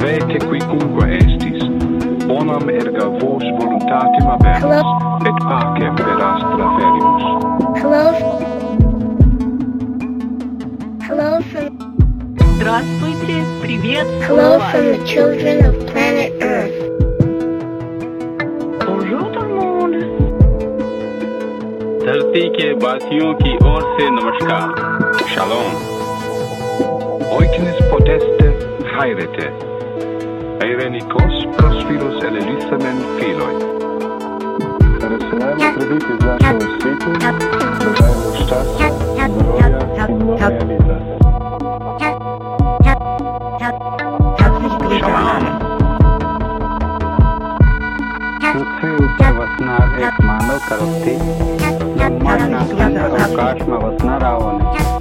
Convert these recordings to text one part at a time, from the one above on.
Salvete quicunque estis, bonam erga vos voluntatem habemus, Hello. et pacem per astra ferimus. Hello. Hello from Здравствуйте, привет, Hello from the children of planet Earth. Bonjour tout le monde. धरती के वासियों की ओर से नमस्कार shalom Oiknes poteste haerete, Eirenikos prosfilus elelisamen filoj. Razsejajmo krediti zlato v svetu, dodajmo ščastja, zdravja in novega leta. Shalom. Ljudje vas na एक मानव करते ब्रह्मांड का आकाश में वसना Ravan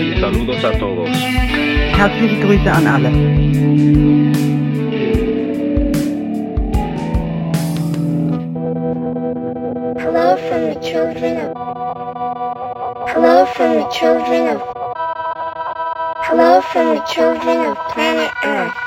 y saludos a todos. Herzliche Grüße an alle. Hello from the children of. Hello from the children of. Hello from the children of planet Earth.